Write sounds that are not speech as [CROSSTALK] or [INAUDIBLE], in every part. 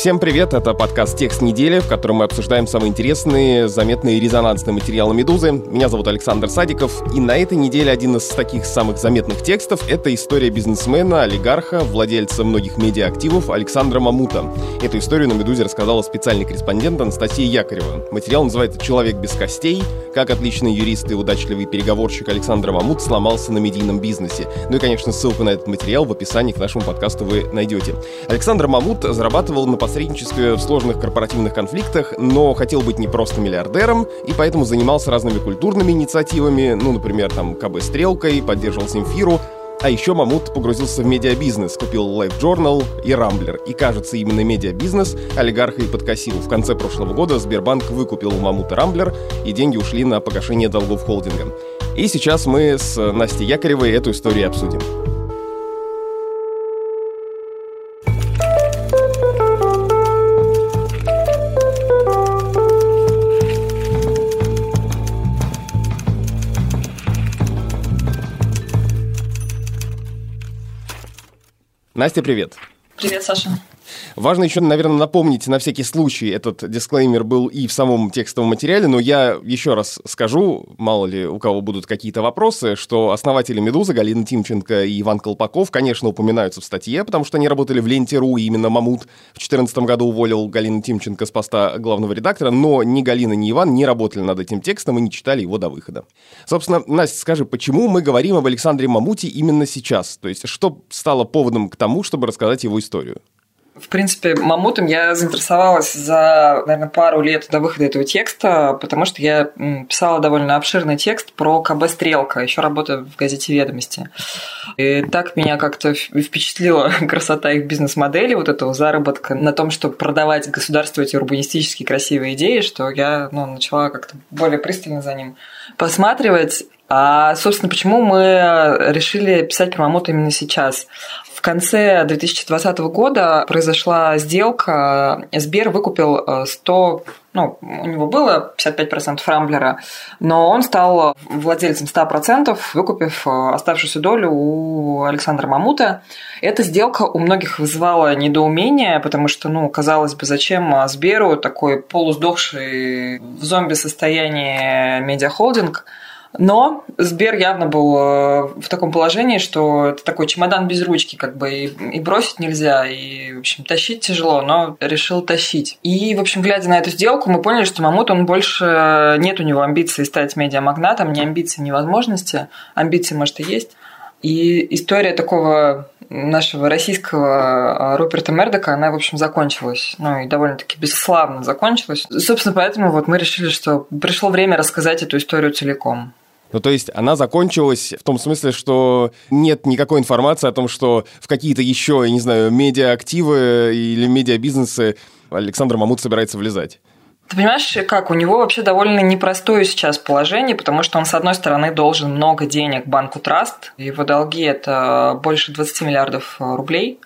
Всем привет, это подкаст «Текст недели», в котором мы обсуждаем самые интересные, заметные и резонансные материалы «Медузы». Меня зовут Александр Садиков, и на этой неделе один из таких самых заметных текстов — это история бизнесмена, олигарха, владельца многих медиаактивов Александра Мамута. Эту историю на «Медузе» рассказала специальный корреспондент Анастасия Якорева. Материал называется «Человек без костей. Как отличный юрист и удачливый переговорщик Александр Мамут сломался на медийном бизнесе». Ну и, конечно, ссылку на этот материал в описании к нашему подкасту вы найдете. Александр Мамут зарабатывал на посредничестве в сложных корпоративных конфликтах, но хотел быть не просто миллиардером, и поэтому занимался разными культурными инициативами, ну, например, там, КБ «Стрелкой», поддерживал Симфиру, а еще Мамут погрузился в медиабизнес, купил Life Journal и Рамблер. И кажется, именно медиабизнес олигарха и подкосил. В конце прошлого года Сбербанк выкупил у Мамута Рамблер, и деньги ушли на погашение долгов холдинга. И сейчас мы с Настей Якоревой эту историю обсудим. Настя, привет. Привет, Саша. Важно еще, наверное, напомнить на всякий случай, этот дисклеймер был и в самом текстовом материале, но я еще раз скажу, мало ли у кого будут какие-то вопросы, что основатели «Медузы» Галина Тимченко и Иван Колпаков, конечно, упоминаются в статье, потому что они работали в ленте.ру, и именно Мамут в 2014 году уволил Галину Тимченко с поста главного редактора, но ни Галина, ни Иван не работали над этим текстом и не читали его до выхода. Собственно, Настя, скажи, почему мы говорим об Александре Мамуте именно сейчас? То есть, что стало поводом к тому, чтобы рассказать его историю? В принципе, мамутом я заинтересовалась за, наверное, пару лет до выхода этого текста, потому что я писала довольно обширный текст про КБ «Стрелка», еще работаю в газете «Ведомости». И так меня как-то впечатлила [LAUGHS] красота их бизнес-модели, вот этого заработка на том, чтобы продавать государству эти урбанистические красивые идеи, что я ну, начала как-то более пристально за ним посматривать. А, собственно, почему мы решили писать про Мамута именно сейчас? В конце 2020 года произошла сделка. Сбер выкупил 100 э, ну, у него было 55% Рамблера, но он стал владельцем 100%, выкупив э, оставшуюся долю у Александра Мамута. Эта сделка у многих вызывала недоумение, потому что, ну, казалось бы, зачем Сберу такой полусдохший в зомби-состоянии медиахолдинг – но Сбер явно был э, в таком положении, что это такой чемодан без ручки, как бы и, и бросить нельзя, и, в общем, тащить тяжело, но решил тащить. И, в общем, глядя на эту сделку, мы поняли, что Мамут, он больше нет у него амбиций стать медиамагнатом, ни амбиций, ни возможности. Амбиции, может, и есть. И история такого нашего российского а, Руперта Мердока, она, в общем, закончилась. Ну, и довольно-таки бесславно закончилась. Собственно, поэтому вот мы решили, что пришло время рассказать эту историю целиком. Ну, то есть она закончилась в том смысле, что нет никакой информации о том, что в какие-то еще, я не знаю, медиа-активы или медиа-бизнесы Александр Мамут собирается влезать. Ты понимаешь, как у него вообще довольно непростое сейчас положение, потому что он, с одной стороны, должен много денег банку Траст. Его долги – это больше 20 миллиардов рублей.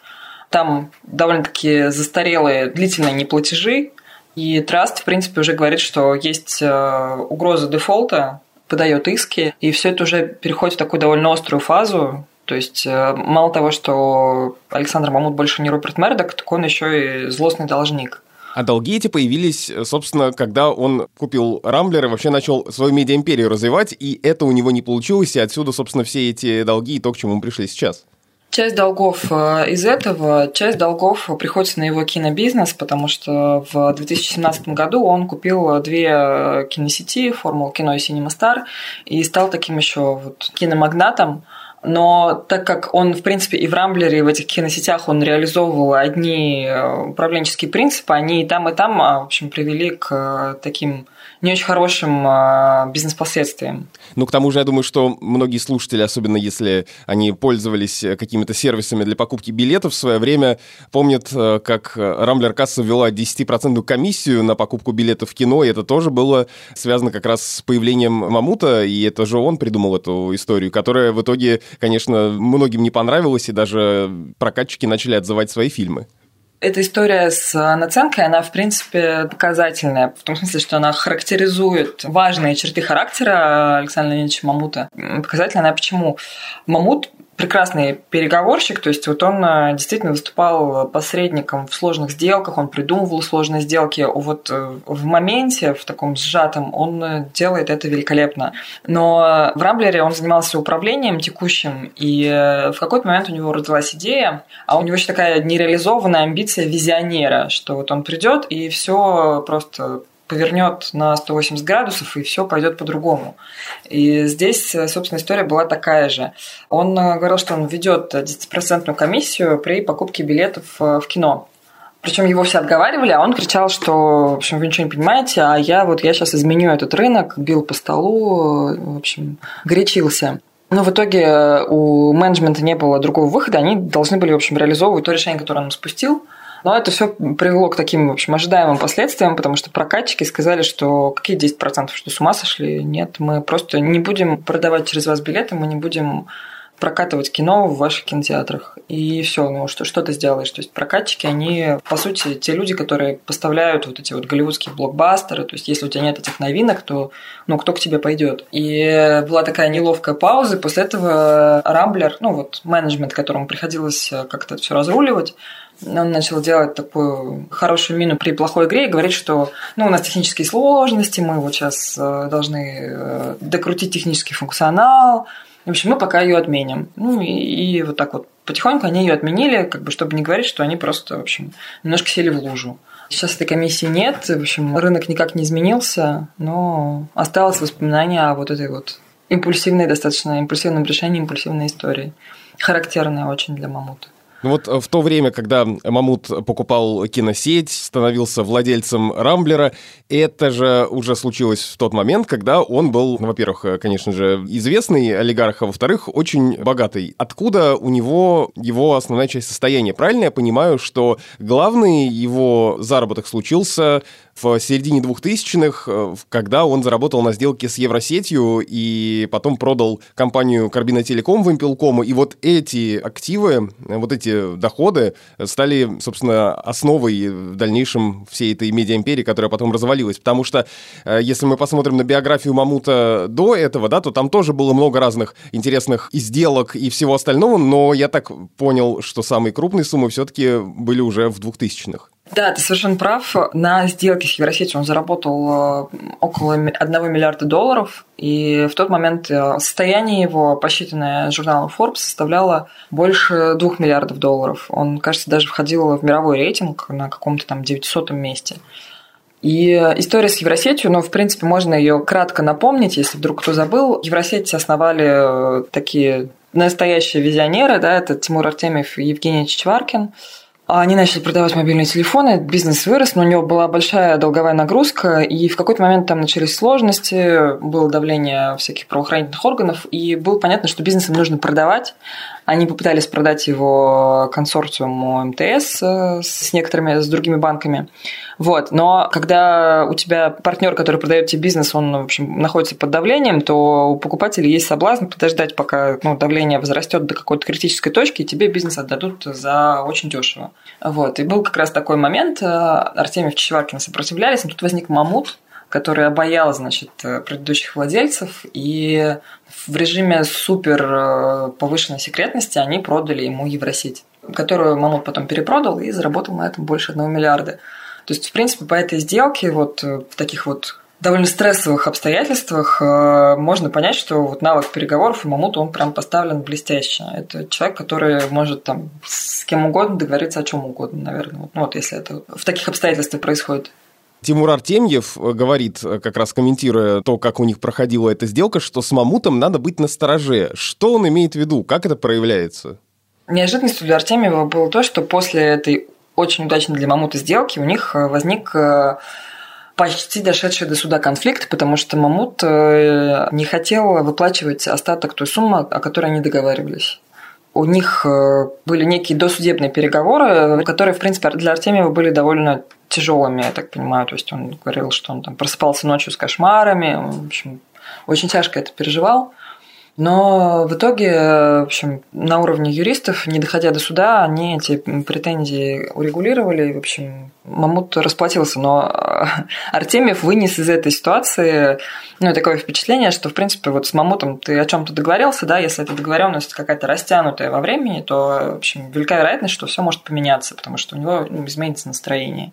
Там довольно-таки застарелые длительные неплатежи. И Траст, в принципе, уже говорит, что есть э, угроза дефолта, подает иски, и все это уже переходит в такую довольно острую фазу. То есть э, мало того, что Александр Мамут больше не Роберт Мердок, так он еще и злостный должник. А долги эти появились, собственно, когда он купил Рамблер и вообще начал свою медиа-империю развивать, и это у него не получилось, и отсюда, собственно, все эти долги и то, к чему мы пришли сейчас. Часть долгов э, из этого, часть долгов приходится на его кинобизнес, потому что в 2017 году он купил две киносети, Формула кино и Cinema Star, и стал таким еще вот киномагнатом. Но так как он, в принципе, и в Рамблере, и в этих киносетях он реализовывал одни э, управленческие принципы, они и там, и там, а, в общем, привели к таким не очень хорошим э, бизнес-последствиям. Ну, к тому же, я думаю, что многие слушатели, особенно если они пользовались э, какими-то сервисами для покупки билетов в свое время, помнят, э, как Рамблер Касса ввела 10% комиссию на покупку билетов в кино, и это тоже было связано как раз с появлением Мамута, и это же он придумал эту историю, которая в итоге, конечно, многим не понравилась, и даже прокатчики начали отзывать свои фильмы эта история с наценкой, она, в принципе, показательная, в том смысле, что она характеризует важные черты характера Александра Леонидовича Мамута. Показательная она почему? Мамут прекрасный переговорщик, то есть вот он э, действительно выступал посредником в сложных сделках, он придумывал сложные сделки, вот э, в моменте, в таком сжатом, он э, делает это великолепно. Но в Рамблере он занимался управлением текущим, и в какой-то момент у него родилась идея, а у него еще такая нереализованная амбиция визионера, что вот он придет и все просто повернет на 180 градусов, и все пойдет по-другому. И здесь, собственно, история была такая же. Он э, говорил, что он ведет 10% комиссию при покупке билетов э, в кино. Причем его все отговаривали, а он кричал, что, в общем, вы ничего не понимаете, а я вот я сейчас изменю этот рынок, бил по столу, э, в общем, горячился. Но в итоге у менеджмента не было другого выхода, они должны были, в общем, реализовывать то решение, которое он спустил. Но это все привело к таким, в общем, ожидаемым последствиям, потому что прокатчики сказали, что какие 10%, что с ума сошли? Нет, мы просто не будем продавать через вас билеты, мы не будем прокатывать кино в ваших кинотеатрах. И все, ну что, что ты сделаешь? То есть прокатчики, они, по сути, те люди, которые поставляют вот эти вот голливудские блокбастеры. То есть если у тебя нет этих новинок, то ну кто к тебе пойдет? И была такая неловкая пауза. После этого Рамблер, ну вот менеджмент, которому приходилось как-то все разруливать, он начал делать такую хорошую мину при плохой игре и говорит, что ну, у нас технические сложности, мы вот сейчас э, должны э, докрутить технический функционал. В общем, мы пока ее отменим. Ну и, и вот так вот потихоньку они ее отменили, как бы, чтобы не говорить, что они просто, в общем, немножко сели в лужу. Сейчас этой комиссии нет, в общем, рынок никак не изменился, но осталось воспоминание о вот этой вот импульсивной, достаточно импульсивном решении, импульсивной истории. Характерная очень для мамута. Ну вот э, в то время, когда Мамут покупал киносеть, становился владельцем Рамблера, это же уже случилось в тот момент, когда он был, ну, во-первых, э, конечно же, известный олигарх, а во-вторых, очень богатый. Откуда у него его основная часть состояния? Правильно я понимаю, что главный его заработок случился в середине 2000-х, э, когда он заработал на сделке с Евросетью и потом продал компанию Карбина Телеком в Импелкому. И вот эти активы, вот эти доходы стали, собственно, основой в дальнейшем всей этой медиа-империи, которая потом развалилась. Потому что, э, если мы посмотрим на биографию Мамута до этого, да, то там тоже было много разных интересных сделок и всего остального, но я так понял, что самые крупные суммы все-таки были уже в 2000-х. Да, ты совершенно прав. На сделке с Евросетью он заработал э, около 1 миллиарда долларов, и в тот момент э, состояние его, посчитанное журналом Forbes, составляло больше 2 миллиардов долларов. Он, кажется, даже входил в мировой рейтинг на каком-то там 900 месте. И история с Евросетью, ну, в принципе, можно ее кратко напомнить, если вдруг кто забыл. Евросеть основали э, такие настоящие визионеры, да, это Тимур Артемьев и Евгений Чичваркин – они начали продавать мобильные телефоны, бизнес вырос, но у него была большая долговая нагрузка, и в какой-то момент там начались сложности, было давление всяких правоохранительных органов, и было понятно, что бизнесам нужно продавать, они попытались продать его консорциуму МТС э, с некоторыми, с другими банками. Вот. Но когда у тебя партнер, который продает тебе бизнес, он, в общем, находится под давлением, то у покупателей есть соблазн подождать, пока ну, давление возрастет до какой-то критической точки, и тебе бизнес отдадут за очень дешево. Вот. И был как раз такой момент. Э, Артемьев Чичваркин сопротивлялись, но тут возник Мамут, который обаял, значит, предыдущих владельцев, и в режиме супер э, повышенной секретности они продали ему Евросеть, которую Мамут потом перепродал и заработал на этом больше одного миллиарда. То есть, в принципе, по этой сделке вот э, в таких вот довольно стрессовых обстоятельствах э, можно понять, что вот навык переговоров у Мамута, он прям поставлен блестяще. Это человек, который может там с кем угодно договориться о чем угодно, наверное. Ну вот если это в таких обстоятельствах происходит. Тимур Артемьев э, говорит, э, как раз комментируя то, как у них проходила эта сделка, что с Мамутом надо быть настороже. Что он имеет в виду? Как это проявляется? Неожиданностью для Артемьева было то, что после этой очень удачной для Мамута сделки у них э, возник почти дошедший до суда конфликт, потому что Мамут не хотел выплачивать остаток той суммы, о которой они договаривались у них были некие досудебные переговоры, которые, в принципе, для Артемьева были довольно тяжелыми, я так понимаю. То есть он говорил, что он там просыпался ночью с кошмарами, в общем, очень тяжко это переживал. Но в итоге, в общем, на уровне юристов, не доходя до суда, они эти претензии урегулировали. В общем, Мамут расплатился, но Артемьев вынес из этой ситуации ну, такое впечатление, что, в принципе, вот с Мамутом ты о чем-то договорился, да, если эта договоренность какая-то растянутая во времени, то, в общем, велика вероятность, что все может поменяться, потому что у него ну, изменится настроение.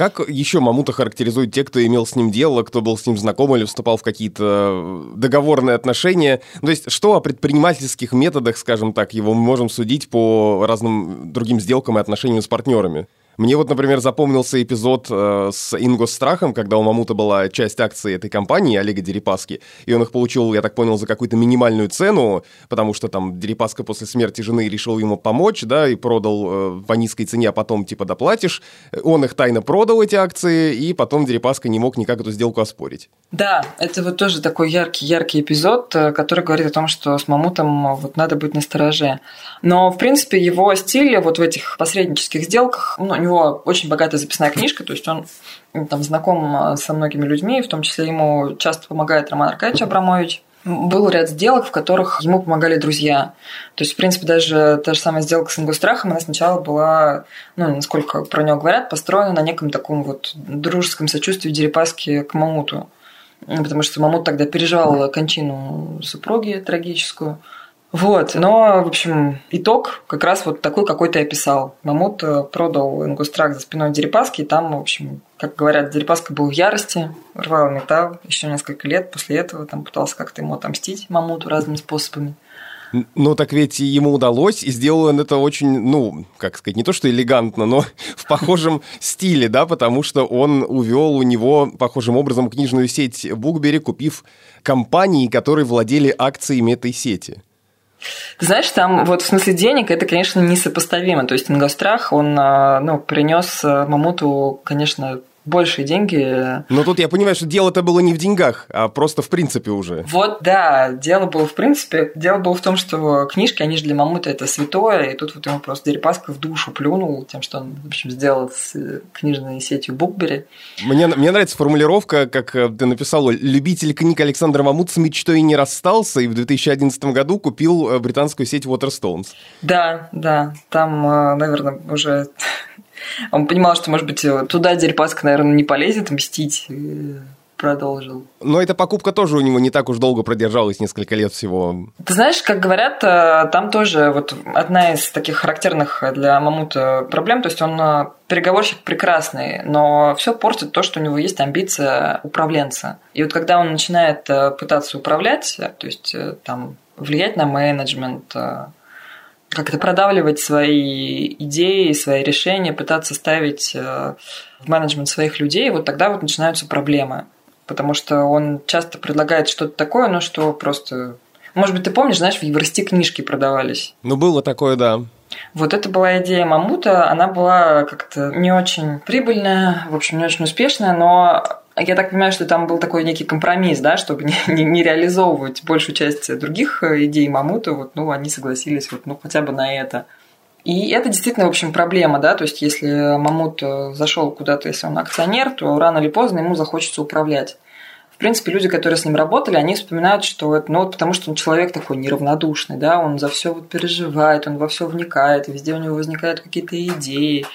Как еще Мамута характеризуют те, кто имел с ним дело, кто был с ним знаком или вступал в какие-то договорные отношения? Ну, то есть, что о предпринимательских методах, скажем так, его мы можем судить по разным другим сделкам и отношениям с партнерами? Мне вот, например, запомнился эпизод э, с Ингосстрахом, когда у Мамута была часть акций этой компании, Олега Дерипаски, и он их получил, я так понял, за какую-то минимальную цену, потому что там Дерипаска после смерти жены решил ему помочь, да, и продал э, по низкой цене, а потом типа доплатишь. Он их тайно продал, эти акции, и потом Дерипаска не мог никак эту сделку оспорить. Да, это вот тоже такой яркий-яркий эпизод, э, который говорит о том, что с Мамутом вот надо быть настороже. Но, в принципе, его стиль вот в этих посреднических сделках, ну, у него очень богатая записная книжка, то есть он там знаком э, со многими людьми, в том числе ему часто помогает Роман Аркадьевич Абрамович. Был ряд сделок, в которых ему помогали друзья. То есть, в принципе, даже та же самая сделка с Ингустрахом, она сначала была, ну, насколько про него говорят, построена на неком таком вот дружеском сочувствии Дерипаски к Мамуту. Потому что Мамут тогда переживал кончину супруги трагическую. Вот, но, в общем, итог как раз вот такой, какой ты описал. Мамут э, продал Ингустрак за спиной Дерипаски, и там, в общем, как говорят, Дерипаска был в ярости, рвал металл еще несколько лет после этого, там пытался как-то ему отомстить Мамуту разными способами. Ну, так ведь ему удалось, и сделал он это очень, ну, как сказать, не то что элегантно, но [LAUGHS] в похожем стиле, да, потому что он увел у него похожим образом книжную сеть Букбери, купив компании, которые владели акциями этой сети. Ты знаешь, там вот в смысле денег это, конечно, несопоставимо. То есть Ингострах, он а, ну, принес а, Мамуту, конечно, большие деньги. Но тут я понимаю, что дело-то было не в деньгах, а просто в принципе уже. Вот, да, дело было в принципе. Дело было в том, что книжки, они же для Мамута это святое, и тут вот ему просто Дерипаска в душу плюнул тем, что он, в общем, сделал с э, книжной сетью Букбери. Мне, мне нравится формулировка, как э, ты написал, любитель книг Александра Мамут с мечтой не расстался, и в 2011 году купил э, британскую сеть Waterstones. Да, да, там, наверное, уже он понимал, что, может быть, туда Дерипаска, наверное, не полезет мстить, и продолжил. Но эта покупка тоже у него не так уж долго продержалась, несколько лет всего. Ты знаешь, как говорят, э, там тоже вот одна из таких характерных для Мамута проблем, то есть он э, переговорщик прекрасный, но все портит то, что у него есть амбиция управленца. И вот когда он начинает э, пытаться управлять, то есть там влиять на менеджмент, как-то продавливать свои идеи, свои решения, пытаться ставить э, в менеджмент своих людей, вот тогда вот начинаются проблемы. Потому что он часто предлагает что-то такое, ну что просто... Может быть, ты помнишь, знаешь, в Еврости книжки продавались. Ну, было такое, да. Вот это была идея Мамута, она была как-то не очень прибыльная, в общем, не очень успешная, но я так понимаю, что там был такой некий компромисс, да, чтобы не, не, не реализовывать большую часть других э, идей Мамута, вот, ну, они согласились вот, ну, хотя бы на это. И это действительно, в общем, проблема, да, то есть если Мамут э, зашел куда-то, если он акционер, то рано или поздно ему захочется управлять. Принципе, люди, которые с ним работали, они вспоминают, что это, ну, вот потому что он человек такой неравнодушный, да, он за все вот переживает, он во все вникает, везде у него возникают какие-то идеи,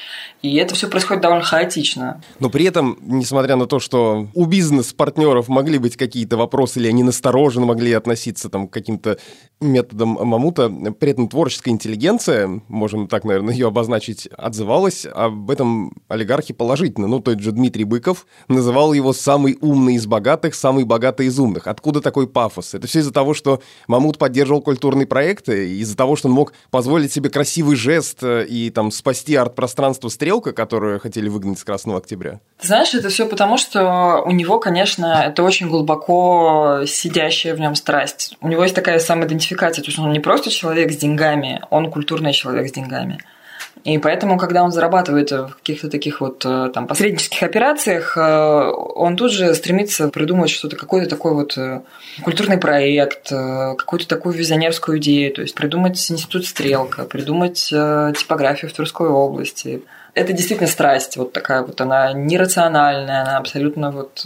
и это все происходит довольно хаотично. Но при этом, несмотря на то, что у бизнес-партнеров могли быть какие-то вопросы, или они настороженно могли относиться там, к каким-то методам Мамута, при этом творческая интеллигенция, можем так, наверное, ее обозначить, отзывалась об этом олигархе положительно. Ну, тот же Дмитрий Быков называл его самый умный из богатых, самый богатый из умных. Откуда такой пафос? Это все из-за того, что Мамут поддерживал культурный проект, из-за того, что он мог позволить себе красивый жест э, и там спасти арт-пространство «Стрелка», которое хотели выгнать с Красного Октября? Знаешь, это все потому, что у него, конечно, это очень глубоко сидящая в нем страсть. У него есть такая самоидентификация, то есть он не просто человек с деньгами, он культурный человек с деньгами. И поэтому, когда он зарабатывает в каких-то таких вот э, там посреднических операциях, э, он тут же стремится придумать что-то, какой-то такой вот э, культурный проект, какую-то такую визионерскую идею, то есть придумать институт Стрелка, придумать типографию в Тверской области. Это действительно страсть вот такая вот, она нерациональная, она абсолютно вот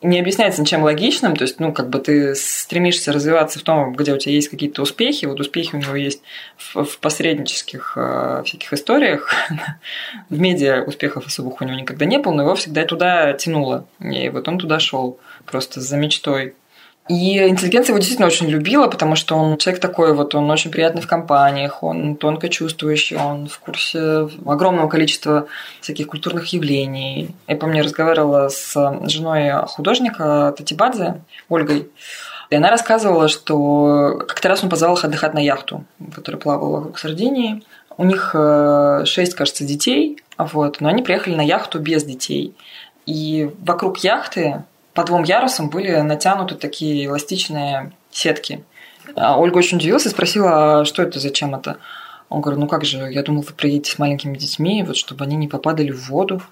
не объясняется ничем логичным, то есть, ну, как бы ты стремишься развиваться в том, где у тебя есть какие-то успехи, вот успехи у него есть в, в посреднических э, всяких историях, [LAUGHS] в медиа успехов особых у него никогда не было, но его всегда туда тянуло, и вот он туда шел просто за мечтой и интеллигенция его действительно очень любила, потому что он человек такой вот, он очень приятный в компаниях, он тонко чувствующий, он в курсе огромного количества всяких культурных явлений. Я помню, разговаривала с женой художника Татибадзе, Ольгой, и она рассказывала, что как-то раз он позвал их отдыхать на яхту, которая плавала вокруг Сардинии. У них э, шесть, кажется, детей, вот, но они приехали на яхту без детей. И вокруг яхты по двум ярусам были натянуты такие эластичные сетки. А Ольга очень удивилась и спросила, а что это, зачем это? Он говорит, ну как же, я думал, вы приедете с маленькими детьми, вот чтобы они не попадали в воду.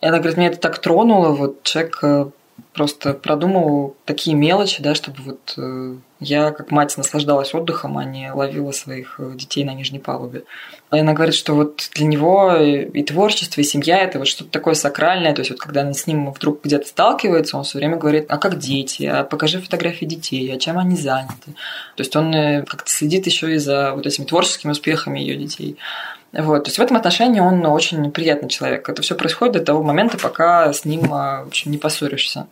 И она говорит, меня это так тронуло, вот человек э, просто продумал такие мелочи, да, чтобы вот э, я как мать наслаждалась отдыхом, а не ловила своих э, детей на нижней палубе. И она говорит, что вот для него и творчество, и семья – это вот что-то такое сакральное. То есть вот когда она с ним вдруг где-то сталкивается, он все время говорит, а как дети, а покажи фотографии детей, а чем они заняты. То есть он э, как-то следит еще и за вот этими творческими успехами ее детей. Вот. То есть в этом отношении он очень приятный человек. Это все происходит до того момента, пока с ним в общем, не поссоришься.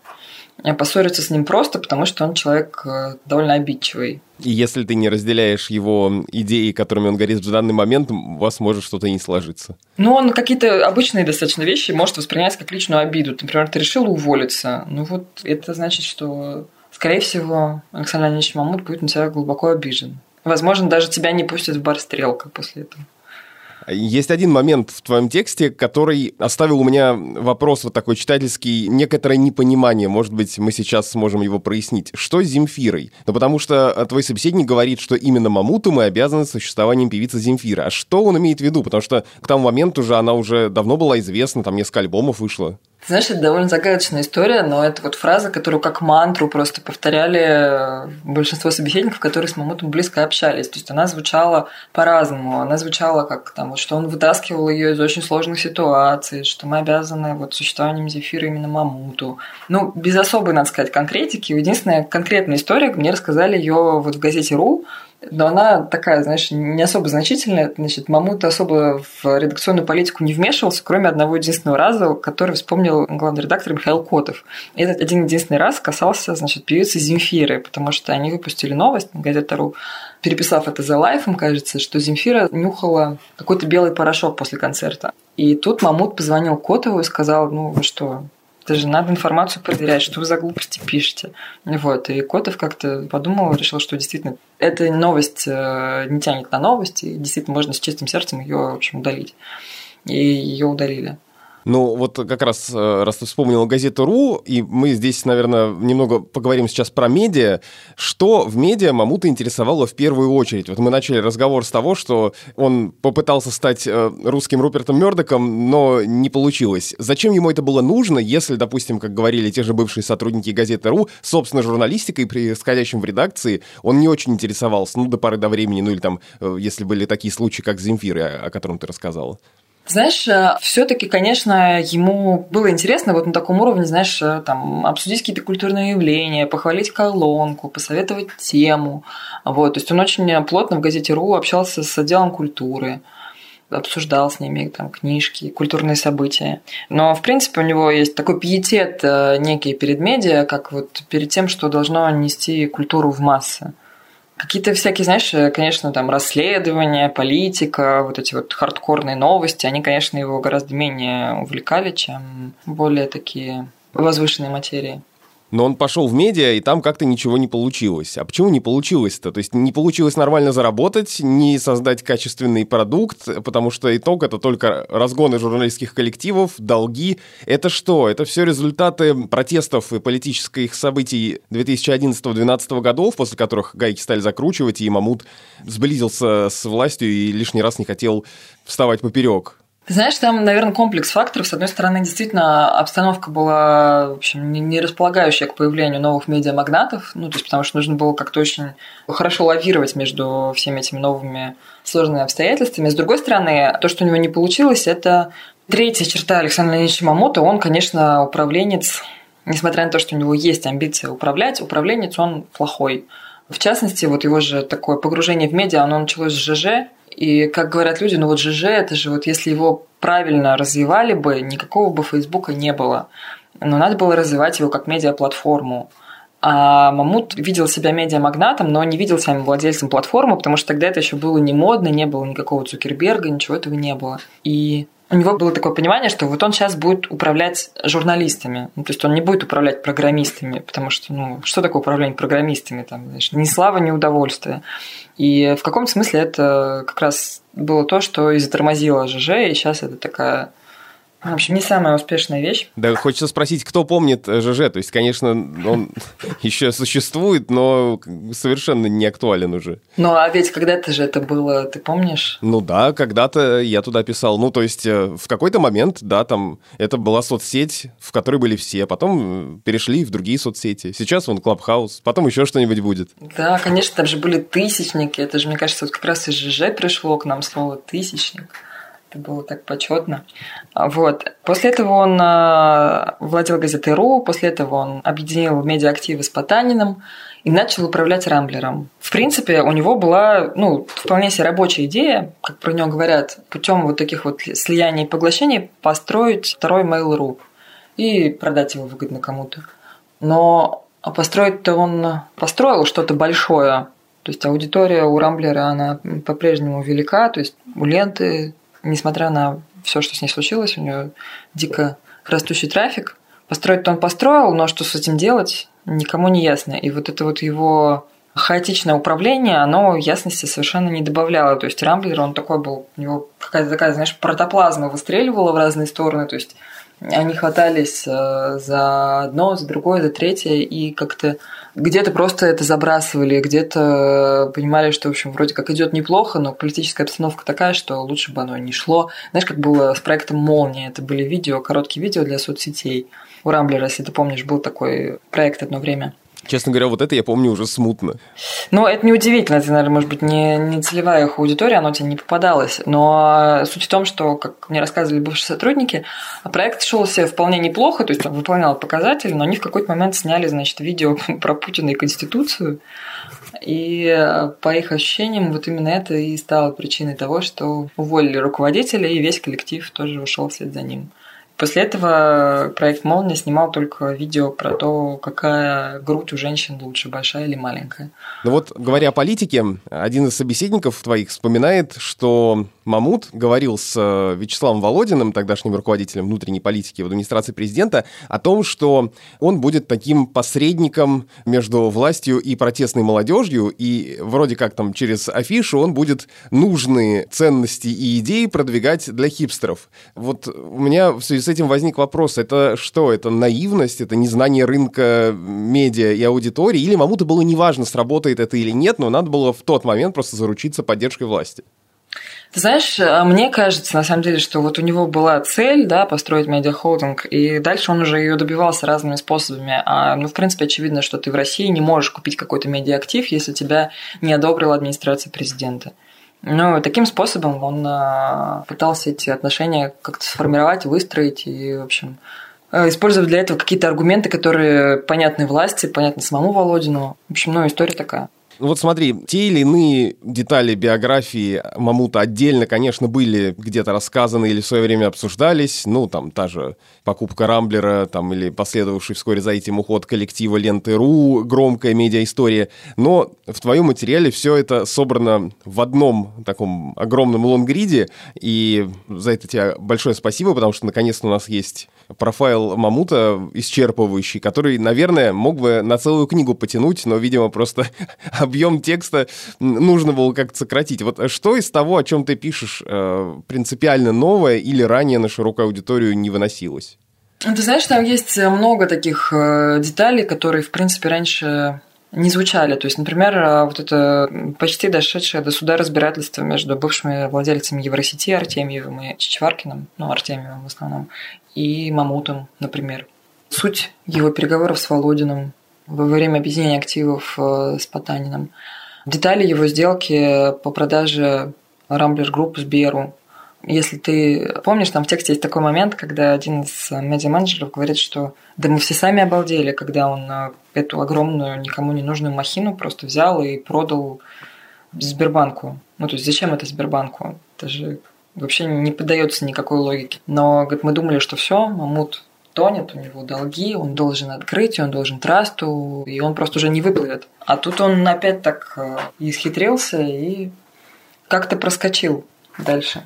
Поссориться с ним просто, потому что он человек э, довольно обидчивый. И если ты не разделяешь его идеи, которыми он горит в данный момент, у вас может что-то не сложиться. Ну, он какие-то обычные достаточно вещи может воспринять как личную обиду. Например, ты решил уволиться. Ну вот это значит, что, скорее всего, Александр Леонидович Мамут будет на тебя глубоко обижен. Возможно, даже тебя не пустят в бар «Стрелка» после этого. Есть один момент в твоем тексте, который оставил у меня вопрос вот такой читательский, некоторое непонимание. Может быть, мы сейчас сможем его прояснить. Что с Земфирой? Ну, потому что твой собеседник говорит, что именно Мамуту мы обязаны существованием певицы Земфиры. А что он имеет в виду? Потому что к тому моменту уже она уже давно была известна, там несколько альбомов вышло. Знаешь, это довольно загадочная история, но это вот фраза, которую как мантру просто повторяли большинство собеседников, которые с Мамутом близко общались. То есть она звучала по-разному. Она звучала как там, вот, что он вытаскивал ее из очень сложных ситуаций, что мы обязаны вот существованием Зефира именно Мамуту. Ну, без особой, надо сказать, конкретики. Единственная конкретная история, мне рассказали ее вот в газете «Ру», но она такая, знаешь, не особо значительная. Значит, Мамут особо в редакционную политику не вмешивался, кроме одного единственного раза, который вспомнил главный редактор Михаил Котов. И этот один единственный раз касался, значит, певицы Земфиры, потому что они выпустили новость на газету.ру, переписав это за лайфом, кажется, что Земфира нюхала какой-то белый порошок после концерта. И тут Мамут позвонил Котову и сказал, ну вы что, даже надо информацию проверять, что вы за глупости пишете. Вот. И Котов как-то подумал, решил, что действительно эта новость э, не тянет на новости, действительно можно с чистым сердцем ее, в общем, удалить. И ее удалили. Ну, вот как раз, э, раз ты вспомнил газету «Ру», и мы здесь, наверное, немного поговорим сейчас про медиа. Что в медиа Мамута интересовало в первую очередь? Вот мы начали разговор с того, что он попытался стать э, русским Рупертом Мёрдоком, но не получилось. Зачем ему это было нужно, если, допустим, как говорили те же бывшие сотрудники газеты «Ру», собственно, журналистикой, происходящим в редакции, он не очень интересовался, ну, до поры до времени, ну, или там, э, если были такие случаи, как Земфиры, о котором ты рассказала. Знаешь, э, все-таки, конечно, ему было интересно вот на таком уровне, знаешь, э, там, обсудить какие-то культурные явления, похвалить колонку, посоветовать тему. Вот. То есть он очень плотно в газете РУ общался с отделом культуры обсуждал с ними там книжки, культурные события. Но, в принципе, у него есть такой пиетет э, некий перед медиа, как вот перед тем, что должно нести культуру в массы. Какие-то всякие, знаешь, э, конечно, там расследования, политика, вот эти вот хардкорные новости, они, конечно, его гораздо менее увлекали, чем более такие возвышенные материи но он пошел в медиа, и там как-то ничего не получилось. А почему не получилось-то? То есть не получилось нормально заработать, не создать качественный продукт, потому что итог — это только разгоны журналистских коллективов, долги. Это что? Это все результаты протестов и политических событий 2011-2012 годов, после которых гайки стали закручивать, и Мамут сблизился с властью и лишний раз не хотел вставать поперек. Знаешь, там, наверное, комплекс факторов. С одной стороны, действительно, обстановка была, в общем, не располагающая к появлению новых медиамагнатов, ну, то есть потому что нужно было как-то очень хорошо лавировать между всеми этими новыми сложными обстоятельствами. С другой стороны, то, что у него не получилось, это третья черта Александра Леонидовича Мамото. Он, конечно, управленец несмотря на то, что у него есть амбиция управлять, управленец он плохой. В частности, вот его же такое погружение в медиа, оно началось с ЖЖ, и, как говорят люди, ну вот ЖЖ, это же вот если его правильно развивали бы, никакого бы Фейсбука не было. Но надо было развивать его как медиаплатформу. А Мамут видел себя медиамагнатом, но не видел себя владельцем платформы, потому что тогда это еще было не модно, не было никакого Цукерберга, ничего этого не было. И у него было такое понимание, что вот он сейчас будет управлять журналистами. Ну, то есть он не будет управлять программистами, потому что, ну, что такое управление программистами? Там, знаешь, ни слава, ни удовольствие. И в каком смысле это как раз было то, что и затормозило ЖЖ, и сейчас это такая в общем, не самая успешная вещь. Да, хочется спросить, кто помнит э, ЖЖ? То есть, конечно, он [LAUGHS] еще существует, но совершенно не актуален уже. Ну, а ведь когда-то же это было, ты помнишь? Ну да, когда-то я туда писал. Ну, то есть, э, в какой-то момент, да, там, это была соцсеть, в которой были все. Потом перешли в другие соцсети. Сейчас вон Клабхаус, потом еще что-нибудь будет. Да, конечно, там же были тысячники. Это же, мне кажется, вот как раз из ЖЖ пришло к нам слово «тысячник». Это было так почетно. Вот. После этого он а, владел газетой «Ру», после этого он объединил медиаактивы с Потаниным и начал управлять Рамблером. В принципе, у него была ну, вполне себе рабочая идея, как про него говорят, путем вот таких вот слияний и поглощений построить второй Mail.ru и продать его выгодно кому-то. Но построить-то он построил что-то большое. То есть аудитория у Рамблера, она по-прежнему велика, то есть у ленты несмотря на все, что с ней случилось, у нее дико растущий трафик. Построить-то он построил, но что с этим делать, никому не ясно. И вот это вот его хаотичное управление, оно ясности совершенно не добавляло. То есть Рамблер, он такой был, у него какая-то такая, знаешь, протоплазма выстреливала в разные стороны. То есть они хватались э, за одно, за другое, за третье, и как-то где-то просто это забрасывали, где-то понимали, что, в общем, вроде как идет неплохо, но политическая обстановка такая, что лучше бы оно не шло. Знаешь, как было с проектом «Молния», это были видео, короткие видео для соцсетей. У Рамблера, если ты помнишь, был такой проект одно время – Честно говоря, вот это я помню уже смутно. Ну, это неудивительно, это, наверное, может быть, не, не целевая их аудитория, оно тебе не попадалось. Но суть в том, что, как мне рассказывали бывшие сотрудники, проект шел себе вполне неплохо, то есть он выполнял показатели, но они в какой-то момент сняли, значит, видео [LAUGHS] про Путина и Конституцию. И по их ощущениям, вот именно это и стало причиной того, что уволили руководителя, и весь коллектив тоже ушел вслед за ним. После этого проект «Молния» снимал только видео про то, какая грудь у женщин лучше, большая или маленькая. Ну вот, говоря о политике, один из собеседников твоих вспоминает, что Мамут говорил с э, Вячеславом Володиным, тогдашним руководителем внутренней политики в администрации президента, о том, что он будет таким посредником между властью и протестной молодежью, и вроде как там через афишу он будет нужные ценности и идеи продвигать для хипстеров. Вот у меня в связи с этим возник вопрос, это что, это наивность, это незнание рынка медиа и аудитории, или Мамуту было неважно, сработает это или нет, но надо было в тот момент просто заручиться поддержкой власти? Ты знаешь, а мне кажется, на самом деле, что вот у него была цель, да, построить медиахолдинг, и дальше он уже ее добивался разными способами. А, ну, в принципе, очевидно, что ты в России не можешь купить какой-то медиаактив, если тебя не одобрила администрация президента. Ну, таким способом он а, пытался эти отношения как-то сформировать, выстроить и, в общем, а, использовать для этого какие-то аргументы, которые понятны власти, понятны самому Володину. В общем, ну, история такая. Ну вот смотри, те или иные детали биографии Мамута отдельно, конечно, были где-то рассказаны или в свое время обсуждались. Ну, там, та же покупка Рамблера, там, или последовавший вскоре за этим уход коллектива Ленты.ру, громкая медиа-история. Но в твоем материале все это собрано в одном таком огромном лонгриде, и за это тебе большое спасибо, потому что наконец-то у нас есть профайл Мамута исчерпывающий, который, наверное, мог бы на целую книгу потянуть, но, видимо, просто [LAUGHS] объем текста нужно было как-то сократить. Вот что из того, о чем ты пишешь, э, принципиально новое или ранее на широкую аудиторию не выносилось? Ты знаешь, там есть много таких э, деталей, которые, в принципе, раньше не звучали. То есть, например, э, вот это почти дошедшее до суда разбирательство между бывшими владельцами Евросети Артемьевым и Чичваркиным, ну, Артемьевым в основном, и Мамутом, например. Суть его переговоров с Володиным во время объединения активов э, с Потаниным. Детали его сделки по продаже Рамблер Групп Сберу. Если ты помнишь, там в тексте есть такой момент, когда один из медиа-менеджеров говорит, что да мы все сами обалдели, когда он э, эту огромную, никому не нужную махину просто взял и продал Сбербанку. Ну, то есть зачем это Сбербанку? Это же вообще не поддается никакой логике. Но говорит, мы думали, что все, Мамут тонет, у него долги, он должен открыть, он должен трасту, и он просто уже не выплывет. А тут он опять так э, исхитрился и как-то проскочил дальше.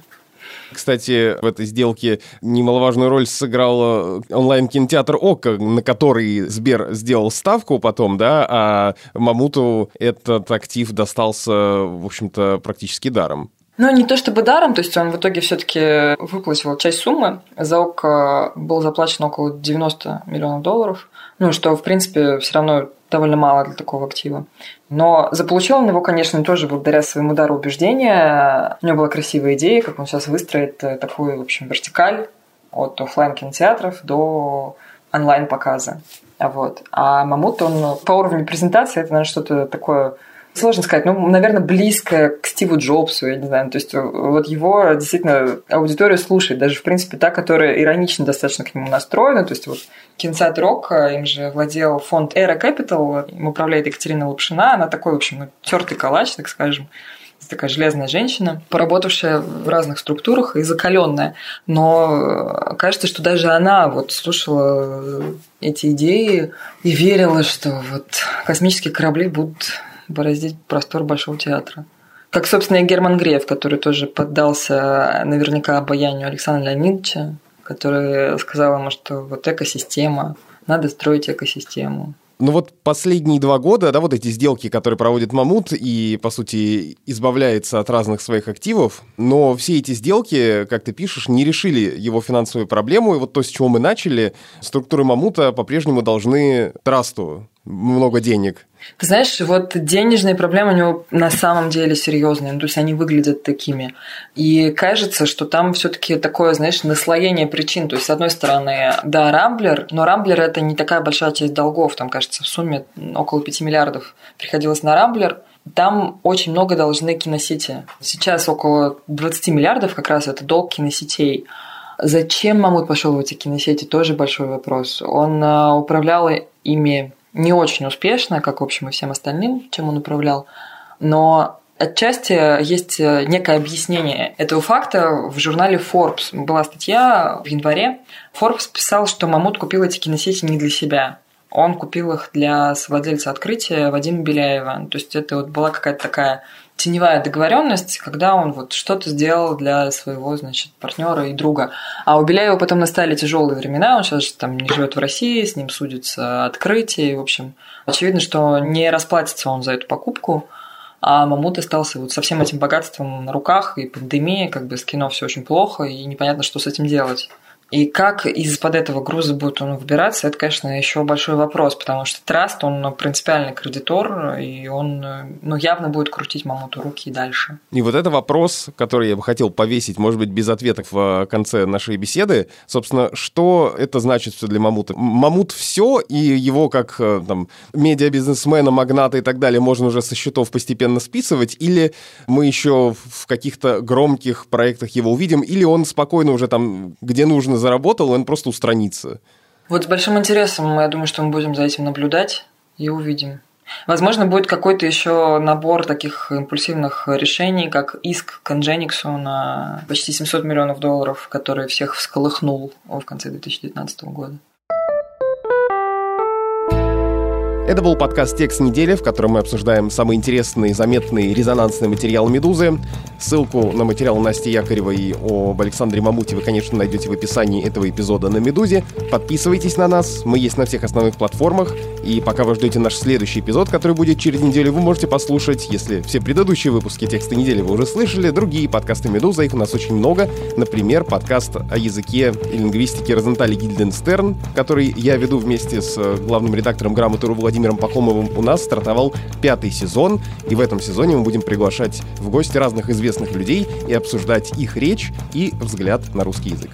Кстати, в этой сделке немаловажную роль сыграл онлайн-кинотеатр ОККО, на который Сбер сделал ставку потом, да, а Мамуту этот актив достался, в общем-то, практически даром. Ну, не то чтобы даром, то есть он в итоге все-таки выплатил часть суммы. За ОК был заплачено около 90 миллионов долларов. Ну, что, в принципе, все равно довольно мало для такого актива. Но заполучил он его, конечно, тоже благодаря своему дару убеждения. У него была красивая идея, как он сейчас выстроит э, такую, в общем, вертикаль от офлайн кинотеатров до онлайн-показа. Вот. А Мамут, он по уровню презентации, это, наверное, что-то такое Сложно сказать, ну, наверное, близко к Стиву Джобсу, я не знаю. То есть вот его действительно аудитория слушает, даже, в принципе, та, которая иронично достаточно к нему настроена. То есть вот Кинсайт Рок, им же владел фонд Era Capital, им управляет Екатерина Лапшина, она такой, в общем, ну, тертый калач, так скажем такая железная женщина, поработавшая в разных структурах и закаленная. Но кажется, что даже она вот слушала эти идеи и верила, что вот космические корабли будут бороздить простор Большого театра. Как, собственно, и Герман Греев, который тоже поддался наверняка обаянию Александра Леонидовича, который сказал ему, что вот экосистема, надо строить экосистему. Ну вот последние два года, да, вот эти сделки, которые проводит Мамут и, по сути, избавляется от разных своих активов, но все эти сделки, как ты пишешь, не решили его финансовую проблему. И вот то, с чего мы начали, структуры Мамута по-прежнему должны трасту много денег. Ты знаешь, вот денежные проблемы у него на самом деле серьезные, ну, то есть они выглядят такими. И кажется, что там все-таки такое, знаешь, наслоение причин. То есть, с одной стороны, да, Рамблер, но Рамблер это не такая большая часть долгов, там, кажется, в сумме около 5 миллиардов приходилось на Рамблер. Там очень много должны киносети. Сейчас около 20 миллиардов как раз это долг киносетей. Зачем Мамут пошел в эти киносети, тоже большой вопрос. Он а, управлял ими не очень успешно, как, в общем, и всем остальным, чем он управлял, но отчасти есть некое объяснение этого факта. В журнале Forbes была статья в январе. Forbes писал, что Мамут купил эти киносети не для себя. Он купил их для владельца открытия Вадима Беляева. То есть это вот была какая-то такая теневая договоренность, когда он вот что-то сделал для своего, значит, партнера и друга. А у Беляева потом настали тяжелые времена, он сейчас там не живет в России, с ним судится открытие, в общем, очевидно, что не расплатится он за эту покупку, а Мамут остался вот со всем этим богатством на руках, и пандемия, как бы с кино все очень плохо, и непонятно, что с этим делать. И как из-под этого груза будет он выбираться, это, конечно, еще большой вопрос, потому что Траст, он принципиальный кредитор, и он ну, явно будет крутить Мамуту руки и дальше. И вот это вопрос, который я бы хотел повесить, может быть, без ответов в конце нашей беседы. Собственно, что это значит все для Мамута? Мамут все, и его как э, там медиабизнесмена, магната и так далее можно уже со счетов постепенно списывать, или мы еще в каких-то громких проектах его увидим, или он спокойно уже там, где нужно, заработал, он просто устранится. Вот с большим интересом, я думаю, что мы будем за этим наблюдать и увидим. Возможно, будет какой-то еще набор таких импульсивных решений, как иск к Nginx на почти 700 миллионов долларов, который всех всколыхнул в конце 2019 года. Это был подкаст «Текст недели», в котором мы обсуждаем самые интересные, заметные, резонансные материалы «Медузы». Ссылку на материал Насти Якоревой и об Александре Мамуте вы, конечно, найдете в описании этого эпизода на «Медузе». Подписывайтесь на нас, мы есть на всех основных платформах. И пока вы ждете наш следующий эпизод, который будет через неделю, вы можете послушать, если все предыдущие выпуски «Текста недели» вы уже слышали, другие подкасты «Медуза», их у нас очень много. Например, подкаст о языке и лингвистике Розентали Гильденстерн, который я веду вместе с главным редактором «Грамоты» Владимиром Пахомовым у нас стартовал пятый сезон, и в этом сезоне мы будем приглашать в гости разных известных людей и обсуждать их речь и взгляд на русский язык.